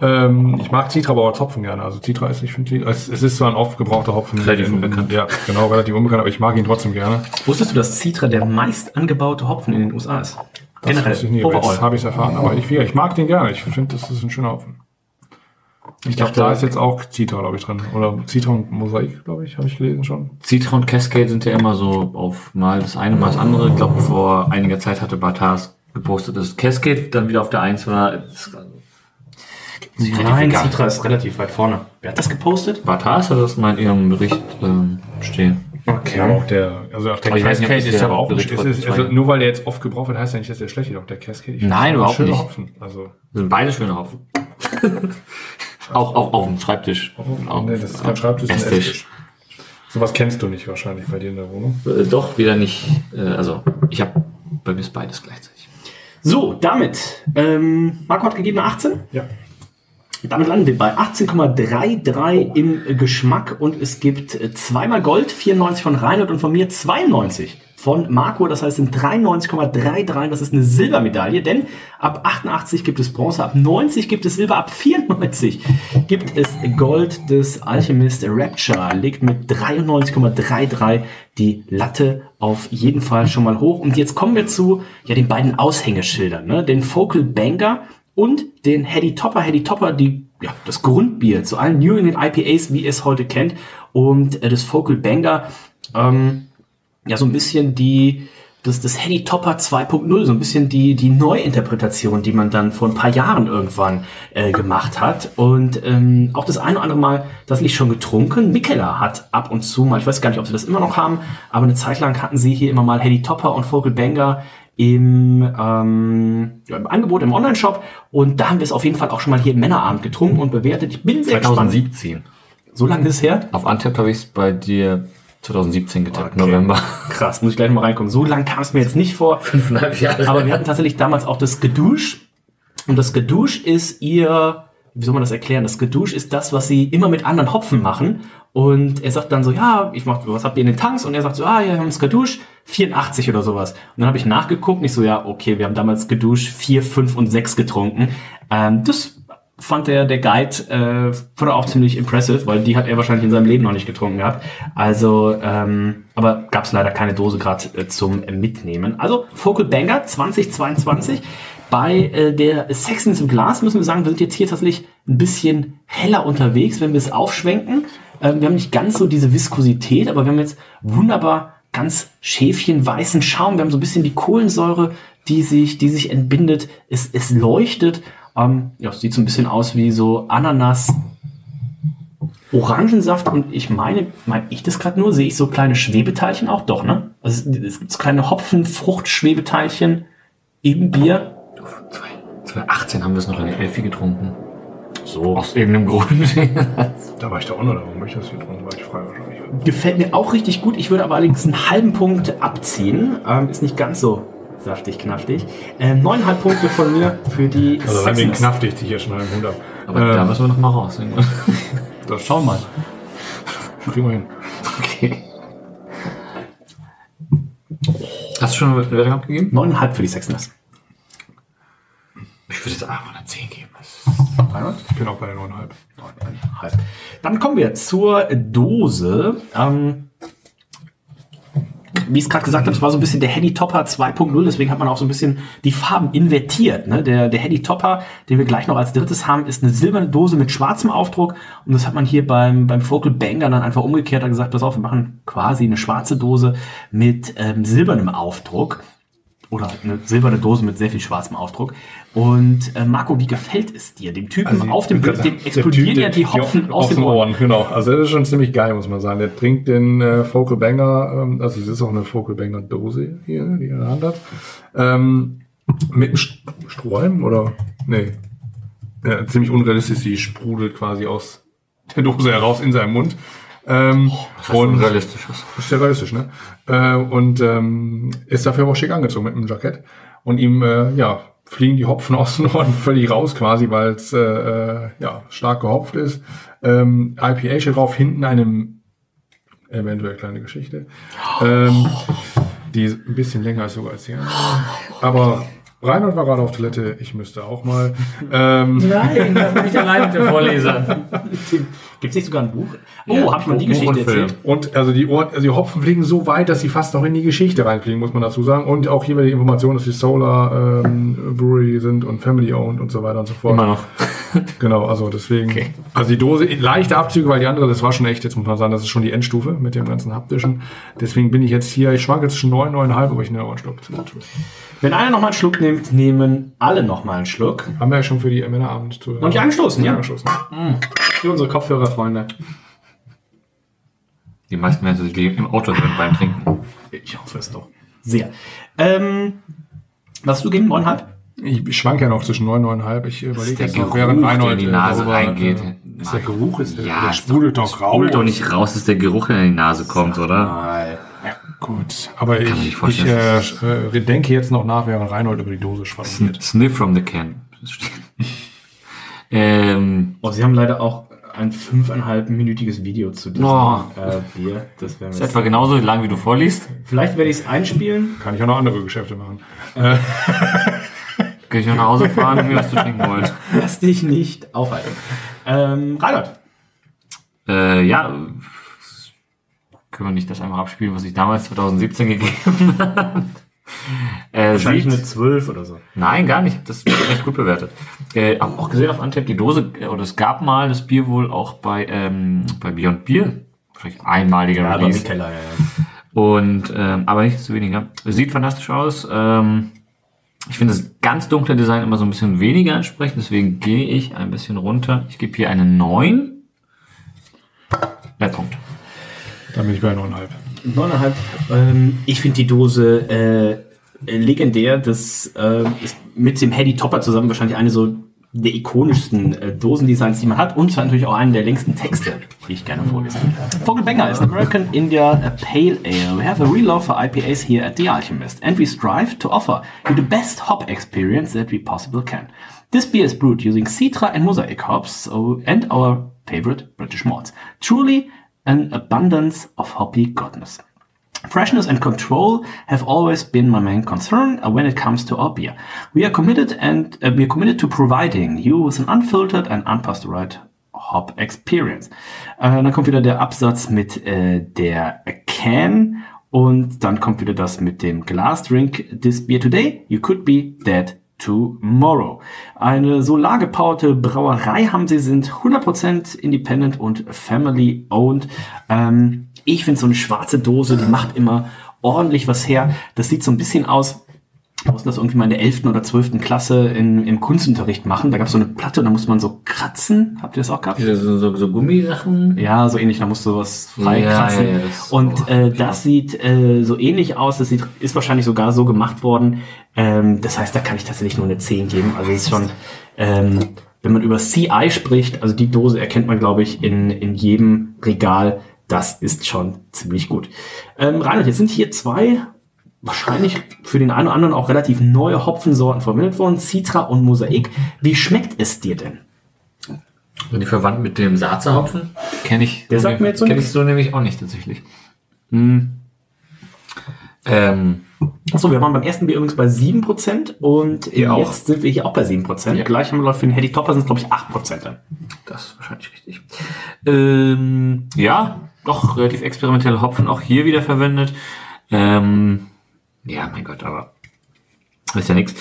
Ähm, ich mag Citra aber als Hopfen gerne. Also Citra ist, ich finde, es, es ist zwar ein oft gebrauchter Hopfen. Relativ in- unbekannt. Ja, genau, relativ unbekannt, aber ich mag ihn trotzdem gerne. Wusstest du, dass Citra der meist angebaute Hopfen in den USA ist? Das wusste ich nie, jetzt habe ich es erfahren. Aber ich, ich mag den gerne. Ich finde, das ist ein schöner Hopfen. Ich glaube, dachte- da ist jetzt auch Citra, glaube ich, drin. Oder Citra und Mosaik, glaube ich, habe ich gelesen schon. Citra und Cascade sind ja immer so auf mal das eine, mal das andere. Ich glaube, vor einiger Zeit hatte Batas gepostet, dass Cascade dann wieder auf der 1 war. Das- Nein. Citra ist relativ weit vorne. Wer hat das gepostet? Batas hat das mal in ihrem Bericht ähm, stehen. Ja, aber auch der, also auch der Aber ich weiß nicht, ob Cascade das ist aber auch, zwei also nur weil der jetzt oft gebraucht wird, heißt ja nicht, dass der schlecht ist. Auch der Cascade. Nein, ist ein überhaupt nicht. Hopfen. Also, Das sind beide schöne Hopfen. [laughs] auch, auch auf dem Schreibtisch. Auch, nee, das ist kein Schreibtisch, das ist ein Esstisch. Sowas kennst du nicht wahrscheinlich bei dir in der Wohnung. Äh, doch, wieder nicht. Äh, also, ich habe bei mir ist beides gleichzeitig. So, damit. Ähm, Marco hat gegeben eine 18. Ja. Damit landen wir bei 18,33 im Geschmack und es gibt äh, zweimal Gold, 94 von Reinhold und von mir 92 von Marco. Das heißt, sind 93,33. Das ist eine Silbermedaille, denn ab 88 gibt es Bronze, ab 90 gibt es Silber, ab 94 gibt es Gold des Alchemist Rapture. Legt mit 93,33 die Latte auf jeden Fall schon mal hoch. Und jetzt kommen wir zu ja, den beiden Aushängeschildern, ne? den Focal Banger und den Heady Topper. Heady Topper, die, ja, das Grundbier zu allen New England IPAs, wie ihr es heute kennt. Und äh, das Focal Banger, ähm, ja, so ein bisschen die, das, das Heady Topper 2.0, so ein bisschen die, die Neuinterpretation, die man dann vor ein paar Jahren irgendwann äh, gemacht hat. Und ähm, auch das eine oder andere Mal das nicht schon getrunken. Mikkeller hat ab und zu mal, ich weiß gar nicht, ob sie das immer noch haben, aber eine Zeit lang hatten sie hier immer mal Heady Topper und Focal Banger im, ähm, ja, im Angebot im Online-Shop und da haben wir es auf jeden Fall auch schon mal hier im Männerabend getrunken und bewertet. Ich bin sehr gespannt. 2017. So lange ist her? Auf Antep habe ich es bei dir 2017 getippt, Okay. November. [laughs] Krass, muss ich gleich mal reinkommen. So lang kam es mir jetzt nicht vor. Fünfeinhalb Jahre. Aber wir hatten tatsächlich damals auch das Gedouche. Und das Gedouche ist ihr, wie soll man das erklären? Das Gedouche ist das, was sie immer mit anderen Hopfen machen. Und er sagt dann so, ja, ich mach, was habt ihr in den Tanks? Und er sagt so, ah, ja, wir haben das Gedouche 84 oder sowas. Und dann habe ich nachgeguckt und ich so, ja, okay, wir haben damals Gedouche 4, 5 und 6 getrunken. Ähm, das fand der, der Guide äh, fand er auch ziemlich impressive, weil die hat er wahrscheinlich in seinem Leben noch nicht getrunken gehabt. Also, ähm, aber gab es leider keine Dose gerade äh, zum äh, Mitnehmen. Also Focal Banger 2022. Bei äh, der Sexens im Glas müssen wir sagen, wir sind jetzt hier tatsächlich ein bisschen heller unterwegs, wenn wir es aufschwenken. Ähm, wir haben nicht ganz so diese Viskosität, aber wir haben jetzt wunderbar ganz schäfchenweißen Schaum. Wir haben so ein bisschen die Kohlensäure, die sich, die sich entbindet. Es, es leuchtet. Ähm, ja, es sieht so ein bisschen aus wie so Ananas. Orangensaft und ich meine, meine ich das gerade nur, sehe ich so kleine Schwebeteilchen auch doch, ne? Also es, es gibt so kleine Hopfen-Frucht-Schwebeteilchen im Bier. 2018 haben wir es noch in der Elfi getrunken. So. Aus irgendeinem Grund. Da war ich da auch noch, warum ich das hier drin war ich frei wahrscheinlich. Gefällt mir auch richtig gut. Ich würde aber allerdings einen halben Punkt abziehen. Ähm, ist nicht ganz so saftig, knaftig. Ähm, neuneinhalb Punkte von mir für die Also wegen Saxons. knaftig die hier schon einen Hund ab. Aber da Ähm, müssen wir noch mal raus. [laughs] das Schau mal. kriegen wir hin. Okay. Hast du schon eine Bewertung abgegeben? Neuneinhalb für die Saxons. Würde jetzt einfach eine 10 geben. [laughs] Ich bin auch bei der 9,5. Halt. Dann kommen wir zur Dose. Ähm, wie ich es gerade gesagt habe, es war so ein bisschen der Heady Topper 2.0, deswegen hat man auch so ein bisschen die Farben invertiert. Ne? Der, der Heady Topper, den wir gleich noch als drittes haben, ist eine silberne Dose mit schwarzem Aufdruck und das hat man hier beim, beim Focal Banger dann einfach umgekehrt und gesagt, pass auf, wir machen quasi eine schwarze Dose mit ähm, silbernem Aufdruck oder eine silberne Dose mit sehr viel schwarzem Aufdruck. Und äh, Marco, wie gefällt es dir? Dem Typen auf dem Bild, dem explodieren ja die Hopfen aus den Ohren. Genau. Also das ist schon ziemlich geil, muss man sagen. Der trinkt den äh, Focal Banger, ähm, also es ist auch eine Focal Banger Dose hier, die er in der Hand hat. Ähm, mit einem St Strohhalm oder? Nee. Ja, ziemlich unrealistisch, die sprudelt quasi aus der Dose heraus in seinem Mund. Ähm, und realistisch. ist ja realistisch, ne? Äh, und ähm, ist dafür aber auch schick angezogen mit einem Jackett. Und ihm, äh, ja, fliegen die Hopfen [laughs] aus den Ohren völlig raus quasi, weil es äh, äh, ja, stark gehopft ist. Ähm, IPA steht drauf, hinten einem eventuell kleine Geschichte. Ähm, die ist ein bisschen länger als sogar als die andere. Aber Reinhold war gerade auf Toilette, ich müsste auch mal. Ähm, [laughs] Nein, das bin ich allein mit dem Vorleser. Gibt es nicht sogar ein Buch? Oh, Ja, hab ich mal die Buch Geschichte und erzählt? Und also die Ohren, also die Hopfen fliegen so weit, dass sie fast noch in die Geschichte reinfliegen, muss man dazu sagen. Und auch hier wieder die Information, dass die Solar ähm, Brewery sind und Family owned und so weiter und so fort. Immer noch. [laughs] Genau, also deswegen. Okay. Also die Dose, leichte Abzüge, weil die andere, das war schon echt, jetzt muss man sagen, das ist schon die Endstufe mit dem ganzen haptischen. Deswegen bin ich jetzt hier, ich schwanke zwischen 9, 9,5, aber ich nehme auch einen Schluck. Wenn einer noch mal einen Schluck nimmt, nehmen alle noch mal einen Schluck. Haben wir ja schon für die Männerabend zu. Und die angestoßen, ja. Angestoßen. Für unsere Kopfhörerfreunde. Die meisten werden sich im Auto hören beim Trinken. Ich hoffe es doch. Sehr. Ähm, was hast du gegen 9,5? Ich, schwanke ja noch zwischen 9, 9,5. Ich überlege der jetzt noch, Geruch, während Reinhold in die äh, Nase darüber, reingeht. Äh, ist der Geruch ist, Ja, der sprudelt doch raus. Holt doch nicht raus, dass der Geruch in die Nase kommt, oder? Gut, aber man ich, ich äh, äh, denke jetzt noch nach, während Reinhold über die Dose schwadroniert. Sniff from the can. [laughs] ähm, Oh, sie haben leider auch ein fünfeinhalb-minütiges Video zu diesem Oh. äh, Bier. Das wäre ist etwa genauso lang, wie du vorliest. Vielleicht werde ich es einspielen. Kann ich auch noch andere Geschäfte machen. Kann [laughs] ich noch nach Hause fahren und mir was zu trinken wollen. [laughs] Lass dich nicht aufhalten. Ähm, Reinhard. Äh, ja, können wir nicht das einmal abspielen, was ich damals 2017 gegeben [laughs] habe? Äh, Wahrscheinlich sieht, eine 12 oder so. Nein, gar nicht. Das ist echt gut bewertet. Äh, hab auch gesehen auf Antep, die Dose, äh, oder es gab mal das Bier wohl auch bei, ähm, bei Beyond Beer. Wahrscheinlich einmaliger Ja, aber Release. mit Keller, ja, ja. Und, ähm, aber nicht zu weniger. Sieht fantastisch aus. Ähm, ich finde das ganz dunkle Design immer so ein bisschen weniger ansprechend, deswegen gehe ich ein bisschen runter. Ich gebe hier eine 9. Ja, Punkt. Dann bin ich bei 9,5. Neuneinhalb. Ähm, ich finde die Dose äh, legendär. Das äh, ist mit dem Hedy Topper zusammen wahrscheinlich eine so der ikonischsten äh, Dosendesigns, die man hat. Und zwar natürlich auch einen der längsten Texte, die ich gerne würde. Vogelbanger is an American India Pale Ale. We have a real love for IPAs here at The Alchemist, and we strive to offer you the best hop experience that we possibly can. This beer is brewed using Citra and Mosaic hops so, and our favorite British malts. Truly an abundance of hoppy goodness. Freshness and control have always been my main concern uh, when it comes to our beer. We are committed and uh, we are committed to providing you with an unfiltered and unpasteurized hop experience. Äh, dann kommt wieder der Absatz mit äh, der Can und dann kommt wieder das mit dem Glass Drink this beer today. You could be dead tomorrow. Eine solargepowerte Brauerei haben sie, sind 100% independent und family owned. Ähm, ich finde so eine schwarze Dose, die macht immer ordentlich was her. Das sieht so ein bisschen aus, ich musste das irgendwie mal in der 11. oder 12. Klasse in, im Kunstunterricht machen. Da gab es so eine Platte und da musste man so kratzen. Habt ihr das auch gehabt? So, so, so Gummisachen. Ja, so ähnlich, da musst du was frei Ja, kratzen. ja, ja, das- und äh, das sieht äh, so ähnlich aus, das sieht, ist wahrscheinlich sogar so gemacht worden. Ähm, das heißt, da kann ich tatsächlich nur eine 10 geben. Also es ist schon ähm, wenn man über CI spricht, also die Dose erkennt man, glaube ich, in, in jedem Regal. Das ist schon ziemlich gut. Ähm, Reinhard, jetzt sind hier zwei wahrscheinlich für den einen oder anderen auch relativ neue Hopfensorten verwendet worden, Citra und Mosaik. Wie schmeckt es dir denn? Sind die verwandt mit dem Saazerhopfen? Kenne ich. Der sagt mir jetzt so Kenne ich so nämlich auch nicht tatsächlich. Hm. Ähm, Achso, wir waren beim ersten Bier übrigens bei 7% und Hier auch. jetzt sind wir hier auch bei 7%. Ja. Gleich haben wir für den Heady Topper sind es, glaube ich, 8%. dann. das ist wahrscheinlich richtig. Ähm, ja, doch relativ experimentelle Hopfen auch hier wieder verwendet. Ähm, ja, mein Gott, aber ist ja nichts.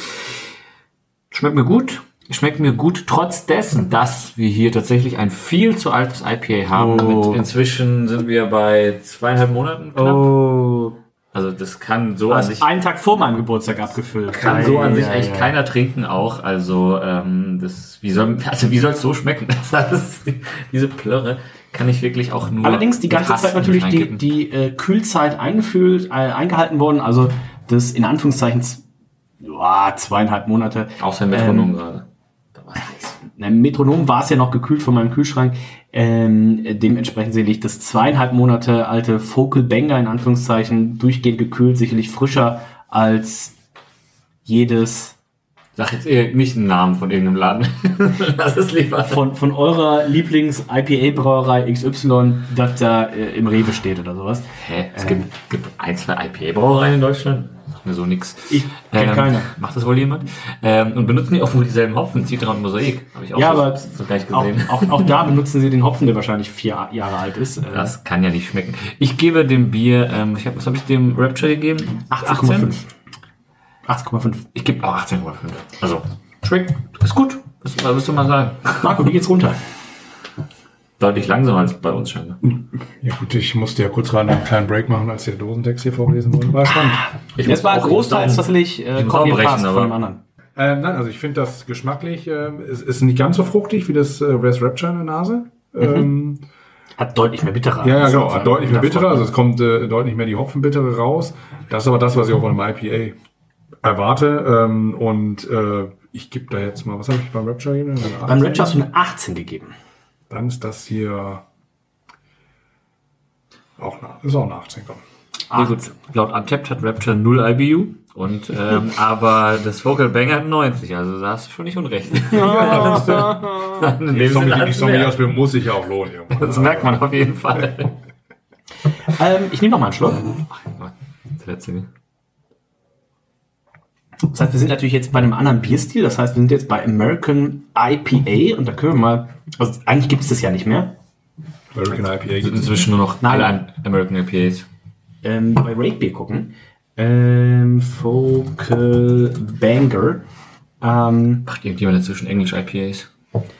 Schmeckt mir gut. Schmeckt mir gut, trotz dessen, dass wir hier tatsächlich ein viel zu altes IPA haben. Oh. Mit, inzwischen sind wir bei zweieinhalb Monaten knapp. Oh. Also das kann so an Also sich einen Tag vor meinem Geburtstag abgefüllt. kann so an sich Ja, eigentlich ja, keiner trinken auch. Also ähm, das wie soll also wie soll es so schmecken? [laughs] Das ist, diese Plörre kann ich wirklich auch nur. Allerdings die ganze Zeit natürlich die, die äh, Kühlzeit eingefühlt, äh, eingehalten worden. Also das in Anführungszeichen ja, zweieinhalb Monate. Außer im Metronom ähm, gerade. Da war heiß. Im Metronom war es ja noch gekühlt von meinem Kühlschrank. Ähm, dementsprechend sicherlich das zweieinhalb Monate alte Focal Banger in Anführungszeichen durchgehend gekühlt, sicherlich frischer als jedes Sag jetzt eher nicht einen Namen von irgendeinem Laden. [laughs] Lass es lieber. von, von eurer Lieblings-IPA-Brauerei XY, das da äh, im Rewe steht oder sowas. Hä? Es gibt, gibt ein, zwei IPA-Brauereien in Deutschland. Mir so nix. Ich kenn Ähm, keine. Macht das wohl jemand? Ähm, und benutzen die auch wohl dieselben Hopfen, Citra und Mosaik. Habe ich auch Ja, so, aber so gleich Auch, gesehen. auch, auch da [laughs] benutzen sie den Hopfen, der wahrscheinlich vier Jahre alt ist. Äh, Das kann ja nicht schmecken. Ich gebe dem Bier, ähm, ich hab, was habe ich dem Rapture gegeben? 18,5. 18,5. Ich gebe auch 18,5. Also, schmeckt, ist gut. Was, was willst du mal sagen? Marco, wie geht's runter? [laughs] Deutlich langsamer als bei uns scheinbar. Ja gut, ich musste ja kurz gerade einen kleinen Break machen, als der Dosentext hier vorgelesen wurde. War spannend. Ich Es war großteils ich tatsächlich äh, aber- von dem anderen. Ähm, nein, also ich finde das geschmacklich, ähm, es ist nicht ganz so fruchtig wie das äh, Res Rapture in der Nase. Ähm, Hat deutlich mehr bitterer. ja, ja, genau, hat deutlich mehr bitterer, also es kommt äh, deutlich mehr die Hopfenbittere raus. Das ist aber das, was ich auch von einem IPA erwarte. Ähm, und äh, ich gebe da jetzt mal, was habe ich beim Rapture gegeben? Beim 18? Red hast du eine 18 gegeben. Dann ist das hier auch eine, ist auch eine 18, komm. Ja, gut. Laut Untapped hat Rapture 0 IBU. Und, ähm, [laughs] aber das Vocal Banger hat 90, also da hast du schon nicht unrecht. [laughs] [laughs] In dem Die. Sommelier muss sich ja auch lohnen. irgendwann. Das merkt man auf jeden Fall. Ähm, ich nehme noch mal einen Schluck. Das letzte. Das heißt, wir sind natürlich jetzt bei einem anderen Bierstil. Das heißt, wir sind jetzt bei American IPA. Und da können wir mal. Also eigentlich gibt es das ja nicht mehr. American IPA sind gibt es. inzwischen nur noch Nein. alle American IPAs. Ähm, bei Rate Beer gucken. Ähm, Focal Banger. Ähm, Macht irgendjemand inzwischen Englisch IPAs?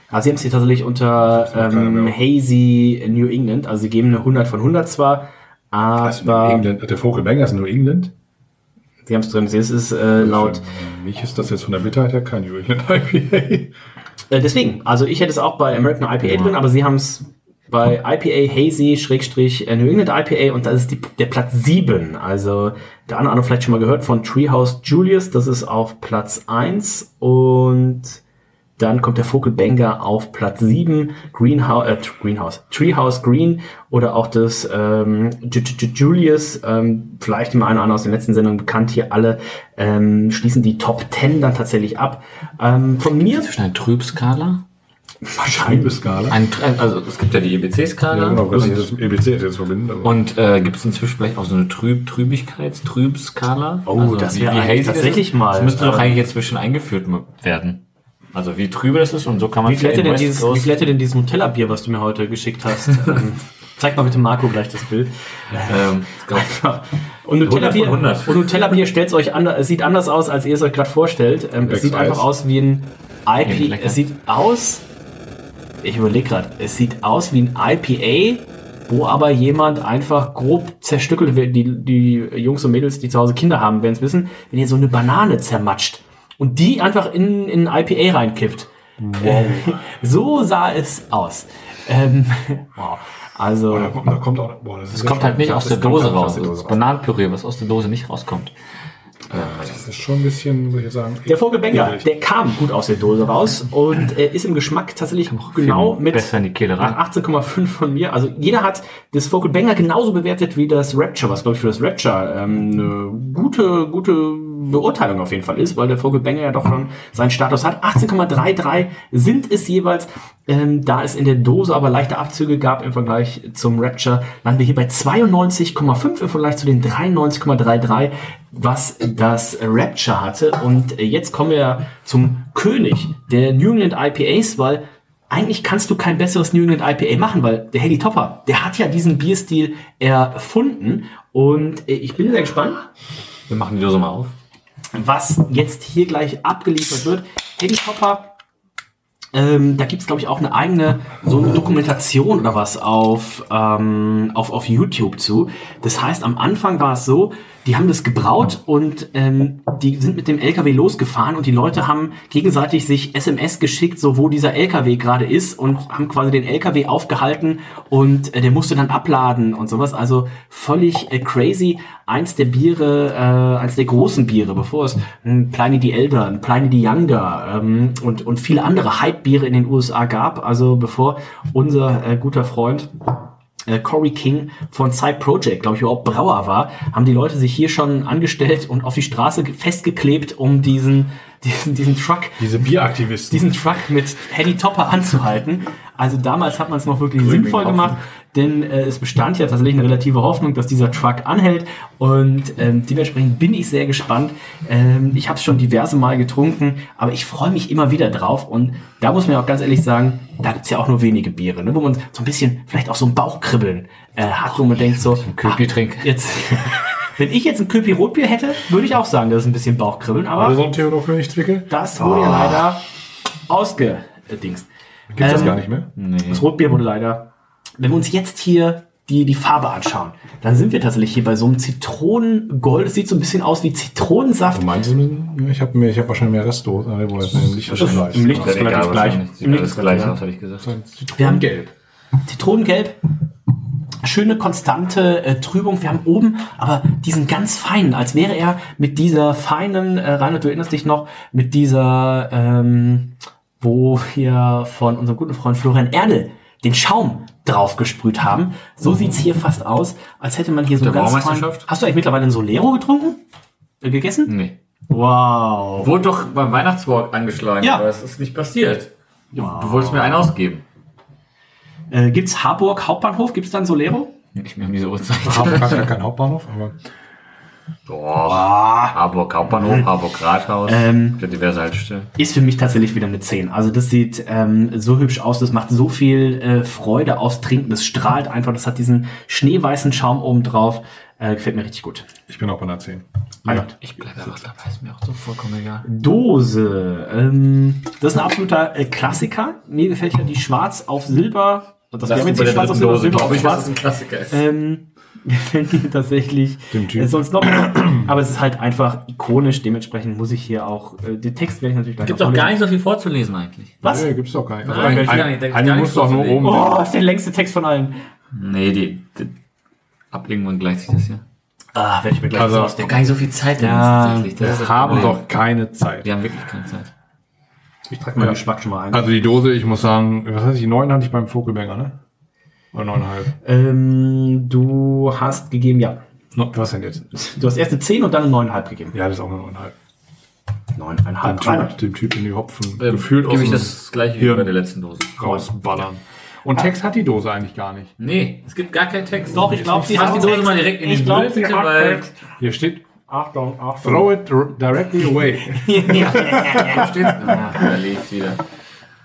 Also sie haben es hier tatsächlich unter ähm. Hazy New England. Also sie geben eine 100 von 100 zwar, Das ist New aber England, der Vogel Banger ist New England. Sie haben es drin. Es ist äh, laut. Mich ist das jetzt von der Bitterheit her kein New England [laughs] IPA. Äh, deswegen, also ich hätte es auch bei American IPA drin, aber sie haben es bei IPA Hazy Schrägstrich äh, New England IPA und das ist die, der Platz 7. Also der andere hat vielleicht schon mal gehört von Treehouse Julius. Das ist auf Platz 1 und dann kommt der Focal Banger auf Platz 7, Greenhouse, äh, Greenhouse, Treehouse Green oder auch das ähm, Ju- Ju- Ju- Julius, ähm, vielleicht dem einen oder anderen aus den letzten Sendungen bekannt hier alle, ähm, schließen die Top 10 dann tatsächlich ab. Ähm, von mir Zwischen einer Trübskala? Wahrscheinlich. Skala. Ein, Tr- also es gibt ja die EBC-Skala. Ja, genau, kann das EBC jetzt verbinden. aber- Und äh, gibt es inzwischen vielleicht auch so eine Trüb Trübigkeits Trübskala? Oh, also das wäre das tatsächlich ist? mal, Das müsste doch ähm, eigentlich inzwischen eingeführt werden. Also wie trübe das ist und so kann man Wie in denn dieses, wie viel hätte denn dieses Nutella-Bier, was du mir heute geschickt hast? [laughs] ähm, zeig mal bitte Marco gleich das Bild. ähm, [laughs] Und 100 von Nutella-Bier 100. und Nutella-Bier stellt euch anders, es sieht anders aus, als ihr es euch gerade vorstellt. Ähm, es sieht einfach aus wie ein IP. lecker. Es sieht aus, ich überlege gerade, es sieht aus wie ein IPA, wo aber jemand einfach grob zerstückelt wird. Die, die Jungs und Mädels, die zu Hause Kinder haben, werden es wissen, wenn ihr so eine Banane zermatscht und die einfach in, in IPA reinkippt. Wow. [laughs] so sah es aus. Ähm, [laughs] wow. Also. Oh, da, kommt, da kommt auch. Boah, das es kommt halt nicht aus der Dose raus. Der Das Bananenpüree, was aus der Dose nicht rauskommt. Das ist schon ein bisschen, muss ich sagen. Der Vogelbänger, der kam gut aus der Dose raus und äh, ist im Geschmack tatsächlich genau mit besser in die Kehle rein. nach 18,5 von mir. Also jeder hat das Vogelbänger genauso bewertet wie das Rapture, was glaube ich für das Rapture ähm, eine gute, gute Beurteilung auf jeden Fall ist, weil der Vogelbänger ja doch schon seinen Status hat. 18,33 sind es jeweils. Ähm, da es in der Dose aber leichte Abzüge gab im Vergleich zum Rapture, landen wir hier bei 92,5 im Vergleich zu den 93,33, was das Rapture hatte. Und jetzt kommen wir zum König der New England IPAs, weil eigentlich kannst du kein besseres New England IPA machen, weil der Hedy Topper, der hat ja diesen Bierstil erfunden. Und äh, ich bin sehr gespannt, Wir machen die Dose mal auf. Was jetzt hier gleich abgeliefert wird. Hedy Topper, ähm, da gibt's glaube ich, auch eine eigene so eine Dokumentation oder was auf, ähm, auf, auf YouTube zu. Das heißt, am Anfang war es so, die haben das gebraut und ähm, die sind mit dem LKW losgefahren und die Leute haben gegenseitig sich SMS geschickt, so wo dieser LKW gerade ist und haben quasi den LKW aufgehalten und äh, der musste dann abladen und sowas. Also völlig äh, crazy. Eins der Biere, äh, eins der großen Biere, bevor es ein Pliny the Elder, ein Pliny the Younger ähm, und, und viele andere Hype-Biere in den USA gab. Also bevor unser äh, guter Freund äh, Corey King von Side Project, glaube ich, überhaupt Brauer war, haben die Leute sich hier schon angestellt und auf die Straße ge- festgeklebt, um diesen, diesen, diesen Truck, Diese Bieraktivisten. diesen Truck mit Hedy Topper anzuhalten. Also damals hat man es noch wirklich sinnvoll gemacht, denn äh, es bestand ja tatsächlich eine relative Hoffnung, dass dieser Truck anhält und ähm, dementsprechend bin ich sehr gespannt. Ähm, ich habe es schon diverse Mal getrunken, aber ich freue mich immer wieder drauf und da muss man ja auch ganz ehrlich sagen, da gibt's ja auch nur wenige Biere, ne, wo man so ein bisschen vielleicht auch so ein Bauchkribbeln äh, hat, wo man denkt so, trink. jetzt, wenn ich jetzt ein Köpi Rotbier hätte, würde ich auch sagen, das ist ein bisschen Bauchkribbeln, aber Also so ein Theodor König Zwickel? das wurde ja leider ausgedingst. Gibt's das Ähm, gar nicht mehr? Das Rotbier wurde leider. Wenn wir uns jetzt hier die, die Farbe anschauen, dann sind wir tatsächlich hier bei so einem Zitronengold. Es sieht so ein bisschen aus wie Zitronensaft. Du meinst du, ich habe mir, ich habe wahrscheinlich mehr Restdosen, ist denn im Licht das gleich? Im Licht ist relativ gleich. Im Licht ist gleich gleich, aus, hätte ich gesagt. Wir haben Gelb. Zitronengelb. Schöne konstante äh, Trübung. Wir haben oben aber diesen ganz feinen, als wäre er mit dieser feinen, äh, Reinhard, du erinnerst dich noch, mit dieser, ähm, wo wir von unserem guten Freund Florian Erdel den Schaum draufgesprüht haben. So sieht's hier fast aus, als hätte man hier so Der ganz. Baumeisterschaft? Hast du eigentlich mittlerweile einen Solero getrunken? Äh, gegessen? Nee. Wow. Wurde doch beim Weihnachtswalk angeschlagen, Ja. aber es ist nicht passiert. Du, du wolltest mir einen ausgeben. Äh, gibt's Harburg Hauptbahnhof? Gibt's dann Solero? Ich mir um diese Uhrzeit. Hamburg hat ja keinen Hauptbahnhof, aber Doch. Harburg Hauptbahnhof, Harburg Rathaus. Ähm, für diverse Haltestellen. ist für mich tatsächlich wieder eine 10. Also das sieht ähm, so hübsch aus, das macht so viel äh, Freude aufs Trinken, das strahlt einfach, das hat diesen schneeweißen Schaum oben drauf. Äh, gefällt mir richtig gut. ich bin auch bei einer 10. Ja. Ich bleibe einfach dabei, ist mir auch so vollkommen egal. Dose. Ähm, das ist ein absoluter äh, Klassiker. Mir gefällt ja die Schwarz auf Silber. Das, wir haben jetzt die Schwarz auf Silber, Silber auf Schwarz. ein Klassiker ist. Ähm, gefällt [laughs] mir tatsächlich Dem Typ. äh, sonst noch aber es ist halt einfach ikonisch, dementsprechend muss ich hier auch, äh, den Text werde ich natürlich gleich Gibt noch auch gar nicht so viel vorzulesen eigentlich. Was? Nee, gibt's doch gar nicht. Also Nein, ein, ein, nicht, da gibt's eine gar muss nichts doch nur oben. Oh, ist der längste Text von allen. Nee, die, die ab irgendwann gleicht sich das hier. Ah, werde ich mir gleich Also, was Gar ausdenken. nicht so viel Zeit Ja, tatsächlich. Das das haben Problem. doch keine Zeit. Wir haben wirklich keine Zeit. Ich trage meinen Geschmack schon mal ein. Also die Dose, ich muss sagen, was heißt ich, neun hatte ich beim Vogelbänger, ne? Oder neuneinhalb. Ähm, du hast gegeben, ja. No, was denn jetzt? Du hast erst eine 10 und dann eine 9,5 gegeben. Ja, das ist auch eine neuneinhalb. 9,5. Dem. Typ, dem Typ in die Hopfen Ähm, gefühlt aus gebe ich dem das gleiche wie bei der letzten Dose. rausballern. Und Text hat die Dose eigentlich gar nicht. Nee, es gibt gar keinen Text. Doch, ich glaube, sie hat die Dose mal direkt in Ich den glaub, Müll, sie bitte, hat weil Text. Hier steht, Achtung, Achtung. throw it dir- directly away. [laughs] da liest wieder.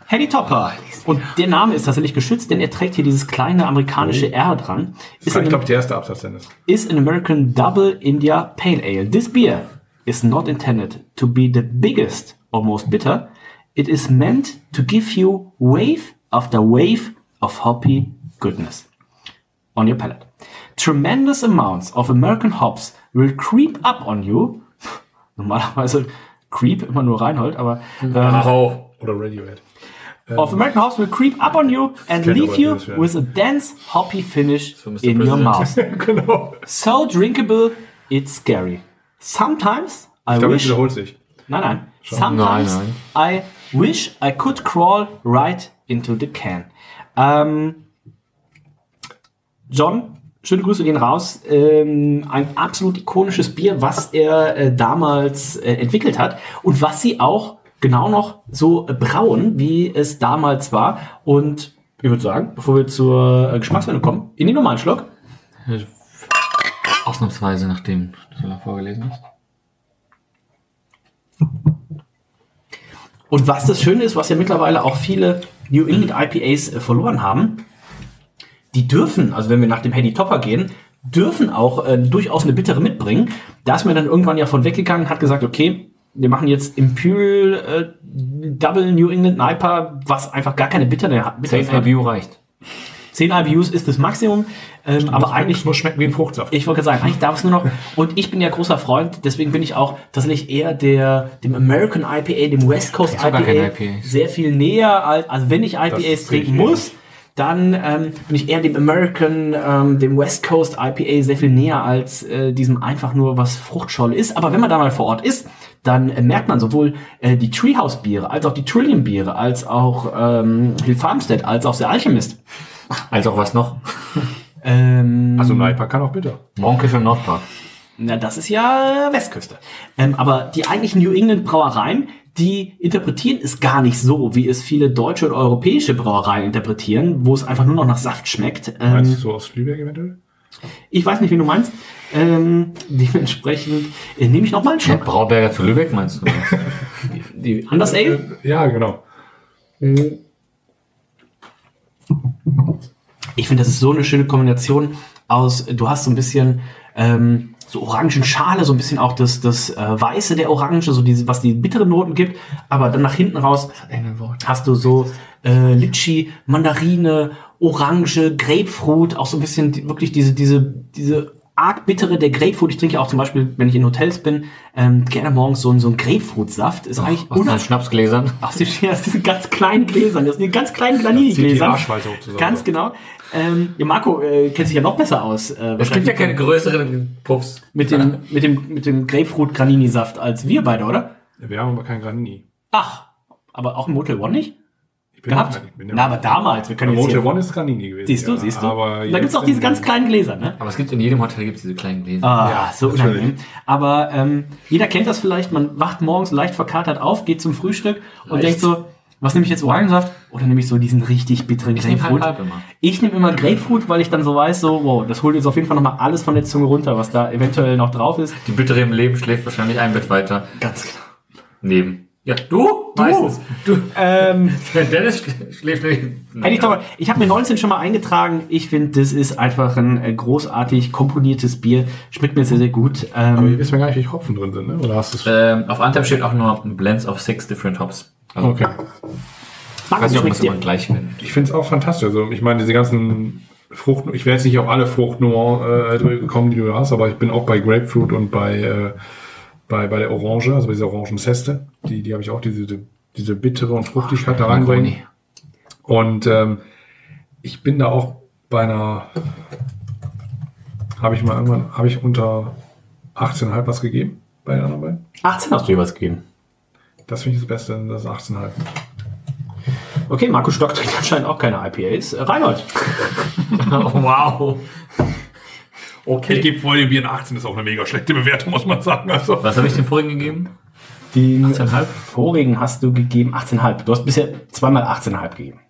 Hedy Topper. Und der Name ist tatsächlich geschützt, denn er trägt hier dieses kleine amerikanische R dran. Das Ist ich glaube, der erste Absatz, Dennis. is an American Double India Pale Ale. This beer is not intended to be the biggest or most bitter. It is meant to give you wave after wave of hoppy goodness on your palate. Tremendous amounts of American hops will creep up on you. [laughs] Normalerweise creep immer nur Reinhold, aber ähm, Auch. Oder Radiohead. of American hops will creep up on you and leave you with a dense hoppy finish in your mouth. [laughs] genau. So drinkable, it's scary. Sometimes I Ich glaube, es wish. wiederholt sich. Nein, nein. Sometimes Nein, I wish I could crawl right into the can. Ähm, John, schöne Grüße gehen raus. Ähm, ein absolut ikonisches Bier, was er äh, damals äh, entwickelt hat und was sie auch genau noch so äh, brauen, wie es damals war. Und ich würde sagen, bevor wir zur äh, Geschmackswende kommen, in den normalen Schluck. Ausnahmsweise, nachdem du so vorgelesen hast. Und was das Schöne ist, was ja mittlerweile auch viele New England IPAs äh, verloren haben, die dürfen, also wenn wir nach dem Heady Topper gehen, dürfen auch äh, durchaus eine bittere mitbringen. Da ist mir dann irgendwann ja von weggegangen, hat gesagt, okay, wir machen jetzt Imperial äh, Double New England IPA, was einfach gar keine bittere hat. 10 IBU reicht. 10 IBUs ist das Maximum, ähm, aber eigentlich muss schmecken wie ein Fruchtsaft. ich wollte gerade sagen, eigentlich darf es nur noch. Und ich bin ja großer Freund, deswegen bin ich auch tatsächlich eher der, dem American IPA, dem West Coast Ich IPA, IPAs. sehr viel näher als, also wenn ich IPAs ich trinken nicht. muss, dann ähm, bin ich eher dem American, ähm, dem West Coast IPA sehr viel näher als äh, diesem einfach nur was Fruchtscholle ist. Aber wenn man da mal vor Ort ist, dann äh, merkt man sowohl äh, die Treehouse Biere, als auch die Trillium Biere, als auch ähm, Hill Farmstead, als auch der Alchemist. Also auch was noch? Ähm, Also ein IPA kann auch bitter. Monkisch und Nordpark. Na, das ist ja Westküste. Ähm, aber die eigentlichen New England Brauereien, die interpretieren es gar nicht so, wie es viele deutsche und europäische Brauereien interpretieren, wo es einfach nur noch nach Saft schmeckt. Meinst du Ähm, so aus Lübeck eventuell? ich weiß nicht, wie du meinst. Ähm, dementsprechend äh, nehme ich noch mal einen Schluck. Brauberger zu Lübeck meinst du? Die Anders Ale. Ja, genau. Ich finde, das ist so eine schöne Kombination aus, du hast so ein bisschen ähm, so Orangenschale, so ein bisschen auch das, das äh, Weiße der Orange, so diese, was die bitteren Noten gibt, aber dann nach hinten raus hast du so äh, Litschi, Mandarine, Orange, Grapefruit, auch so ein bisschen die, wirklich diese, diese, diese arg bittere der Grapefruit. Ich trinke ja auch zum Beispiel, wenn ich in Hotels bin, ähm, gerne morgens so, so ein Grapefruitsaft. Ist eigentlich Aus den unheimlich Schnapsgläsern. aus den, aus diesen ganz kleinen Gläsern, aus diesen ganz kleinen Granini-Gläsern. Ganz genau. Ähm, ja, Marco äh, kennt sich ja noch besser aus. Äh, Es gibt ja keine größeren Puffs. mit dem, mit dem, mit dem Grapefruit-Granini-Saft als wir beide, oder? Wir haben aber kein Granini. Ach, aber auch im Motel One nicht? Bin Gehabt? Bin Na, aber damals, wir können jetzt Motel hier, One ist Granini gewesen. Siehst du, ja. siehst du. Aber da gibt's jetzt auch diese ganz kleinen Gläser, ne? Aber es gibt in jedem Hotel gibt's diese kleinen Gläser. Ah, Ja, so natürlich. unangenehm. Aber ähm, jeder kennt das vielleicht, man wacht morgens leicht verkatert auf, geht zum Frühstück und Leicht. denkt so, was nehme ich jetzt, Orangensaft oder nehme ich so diesen richtig bitteren Ich nehme Grapefruit? halb, halb. Ich nehme immer Grapefruit, weil ich dann so weiß, so, wow, das holt jetzt auf jeden Fall nochmal alles von der Zunge runter, was da eventuell noch drauf ist. Die Bittere im Leben schläft wahrscheinlich ein Bett weiter Ganz genau. neben. Ja, du? Meistens. Du. Ähm, [laughs] Dennis sch- schläft neben. Hätte ich mal, ich habe mir 19 schon mal eingetragen. Ich finde, das ist einfach ein äh, großartig komponiertes Bier. Schmeckt mir sehr, sehr gut. Aber Ähm, ihr wisst ja gar nicht, wie Hopfen drin sind, ne? Oder hast du es? Ähm, auf Antep steht auch nur Blends of six different hops. Also, Okay. Ich weiß nicht, ob es immer gleich nennt. Ich finde es auch fantastisch. Also, ich meine, diese ganzen Frucht, ich wäre jetzt nicht auf alle Fruchtnummern äh, gekommen, die du hast, aber ich bin auch bei Grapefruit und bei, äh, bei, bei der Orange, also bei dieser Orangenzeste. Die, die habe ich auch, diese, diese bittere und Fruchtigkeit da reinbringen. Und ähm, ich bin da auch bei einer, habe ich mal irgendwann, habe ich unter 18,5 was gegeben bei den anderen beiden. 18 hast du jeweils gegeben. Das finde ich das Beste, das 18,5. Okay, Markus Stock trinkt anscheinend auch keine IPAs. Reinhold. Oh, [laughs] wow. Okay. Ich gebe vor dem Bier ein 18, ist auch eine mega schlechte Bewertung, muss man sagen. Also. Was habe ich dem vorigen gegeben? Den 18,5? vorigen hast du gegeben 18,5. Du hast bisher zweimal 18,5 gegeben.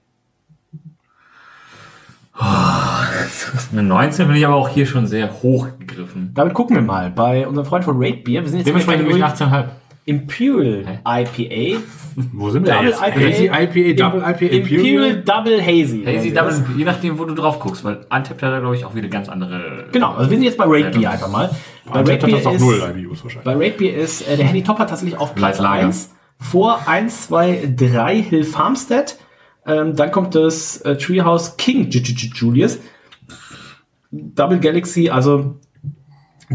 Eine 19 bin ich aber auch hier schon sehr hoch gegriffen. Damit gucken wir mal bei unserem Freund von Rate Beer. Wir sind jetzt in der Dementsprechend bin ich Kategorie 18,5. Imperial IPA. [laughs] Wo sind wir Double jetzt? IPA. Hazy IPA, Double IPA, Imperial Double Hazy. Hazy Double, je nachdem, wo du drauf guckst, weil Antep hat da, glaube ich, auch wieder ganz andere. Genau, also wir sind jetzt bei Rate Beer einfach mal. Bei Rate hat das Beer auch ist, null IBUs wahrscheinlich. bei Rate Beer ist äh, der Handy Topper tatsächlich auf Platz Leitlager. 1 vor 1, 2, 3 Hill Farmstead. Ähm, dann kommt das äh, Treehouse King Julius. Double Galaxy, also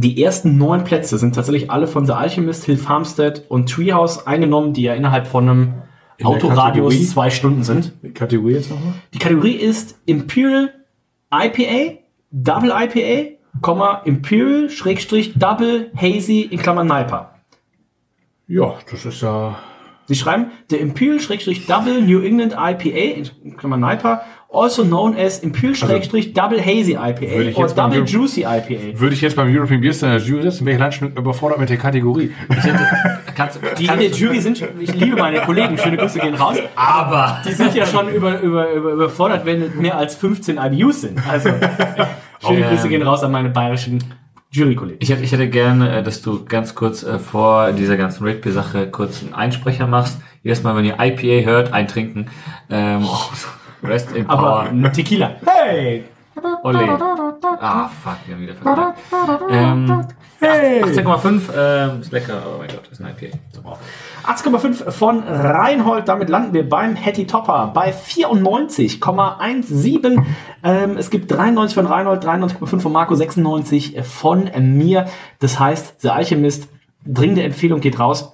die ersten neun Plätze sind tatsächlich alle von The Alchemist, Hill Farmstead und Treehouse eingenommen, die ja innerhalb von einem der Autoradius zwei Stunden sind. Kategorie jetzt nochmal? Die Kategorie ist Imperial IPA, Double IPA, Komma, Imperial, Schrägstrich, Double, Hazy, in Klammern Niper. Ja, das ist ja. Sie schreiben, der Imperial, Schrägstrich, Double, New England IPA, in Klammern Niper, also known as Imperial, Schrägstrich, Double Hazy IPA oder Double Juicy IPA. Würde ich jetzt beim European Beer Stand in der Jury sitzen, wäre ich Landschnitt überfordert mit der Kategorie. Kannst, [laughs] Die in der Jury sind, ich liebe meine Kollegen, schöne Grüße gehen raus. aber Die sind ja schon über, über, über, überfordert, wenn mehr als 15 IBUs sind. Also, schöne Oh, Grüße ähm, gehen raus an meine bayerischen Jurykollegen. ich hätte, ich hätte gerne, äh, dass du ganz kurz äh, vor dieser ganzen Red Beer Sache kurz einen Einsprecher machst. Jedes Mal, wenn ihr IPA hört, eintrinken. Ähm, Rest in Aber Power. ein Tequila. Hey! Ole. Ah, fuck, wir haben wieder verkackt. Ähm, 18,5 ähm, ist lecker, aber mein Gott, ist ein IPA. So. 8,5 von Reinhold. Damit landen wir beim Hattie Topper bei 94,17. Ähm, es gibt 93 von Reinhold, 93,5 von Marco, 96 von mir. Das heißt, The Alchemist, dringende Empfehlung geht raus.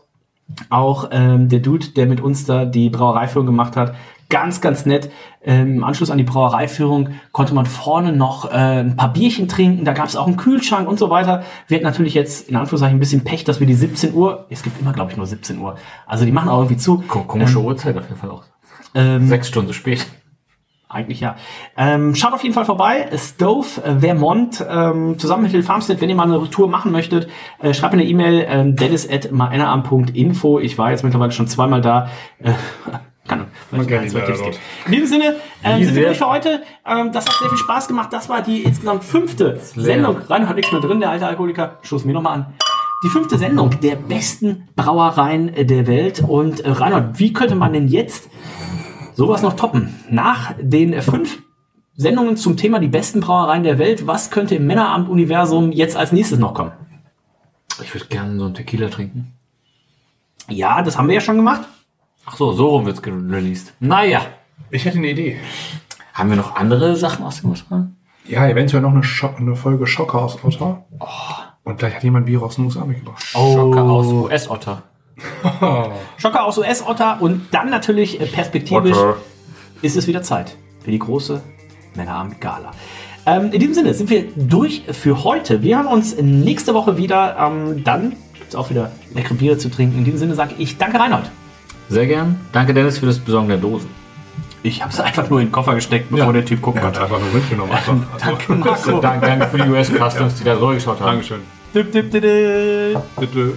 Auch ähm, der Dude, der mit uns da die Brauereiführung gemacht hat, ganz, ganz nett. Ähm, Im Anschluss an die Brauereiführung konnte man vorne noch äh, ein paar Bierchen trinken. Da gab es auch einen Kühlschrank und so weiter. Wir hatten natürlich jetzt in Anführungszeichen ein bisschen Pech, dass wir die 17 Uhr, es gibt immer, glaube ich, nur 17 Uhr. Also die machen auch irgendwie zu. Ko- Komische Uhrzeit auf jeden Fall auch. Ähm, Sechs Stunden zu spät. eigentlich ja. Ähm, schaut auf jeden Fall vorbei. Stove äh, Vermont ähm, zusammen mit Hill Farmstead, wenn ihr mal eine Tour machen möchtet, äh, schreibt mir eine E-Mail ähm, dennis.maenneram.info. Ich war jetzt mittlerweile schon zweimal da. Äh, dort. geben. In diesem Sinne ähm, sind wir durch für heute. Ähm, das hat sehr viel Spaß gemacht. Das war die insgesamt fünfte. Sendung. Rein hat nichts mehr drin, der alte Alkoholiker. Stoß mir nochmal an. Die fünfte Sendung der besten Brauereien äh, der Welt. Und äh, Reinhard, wie könnte man denn jetzt sowas noch toppen? Nach den fünf Sendungen zum Thema die besten Brauereien der Welt, was könnte im Männeramt-Universum jetzt als nächstes noch kommen? Ich würde gerne so einen Tequila trinken. Ja, das haben wir ja schon gemacht. Ach so, so rum wird's released. Naja. Ich hätte eine Idee. Haben wir noch andere Sachen aus dem USA? Ja, eventuell noch eine, Scho eine Folge Schocker aus Otter. Und gleich hat jemand Bier aus den USA mitgebracht. Schocker aus US-Otter. [laughs] Schocker aus US-Otter und dann natürlich äh, perspektivisch ist es wieder Zeit für die große Männerabend-Gala. Ähm, in diesem Sinne sind wir durch für heute. Wir haben uns nächste Woche wieder. Ähm, dann gibt es auch wieder leckere Biere zu trinken. In diesem Sinne sage ich danke Reinhold. Sehr gern. Danke Dennis für das Besorgen der Dosen. Ich habe es einfach nur in den Koffer gesteckt, bevor der Typ gucken Er hat einfach nur mitgenommen. Also, [laughs] Danke, Marco. Danke, danke für die US Customs, die da so geschaut haben. Dankeschön. Dip, dip, dip, dip. Bitte.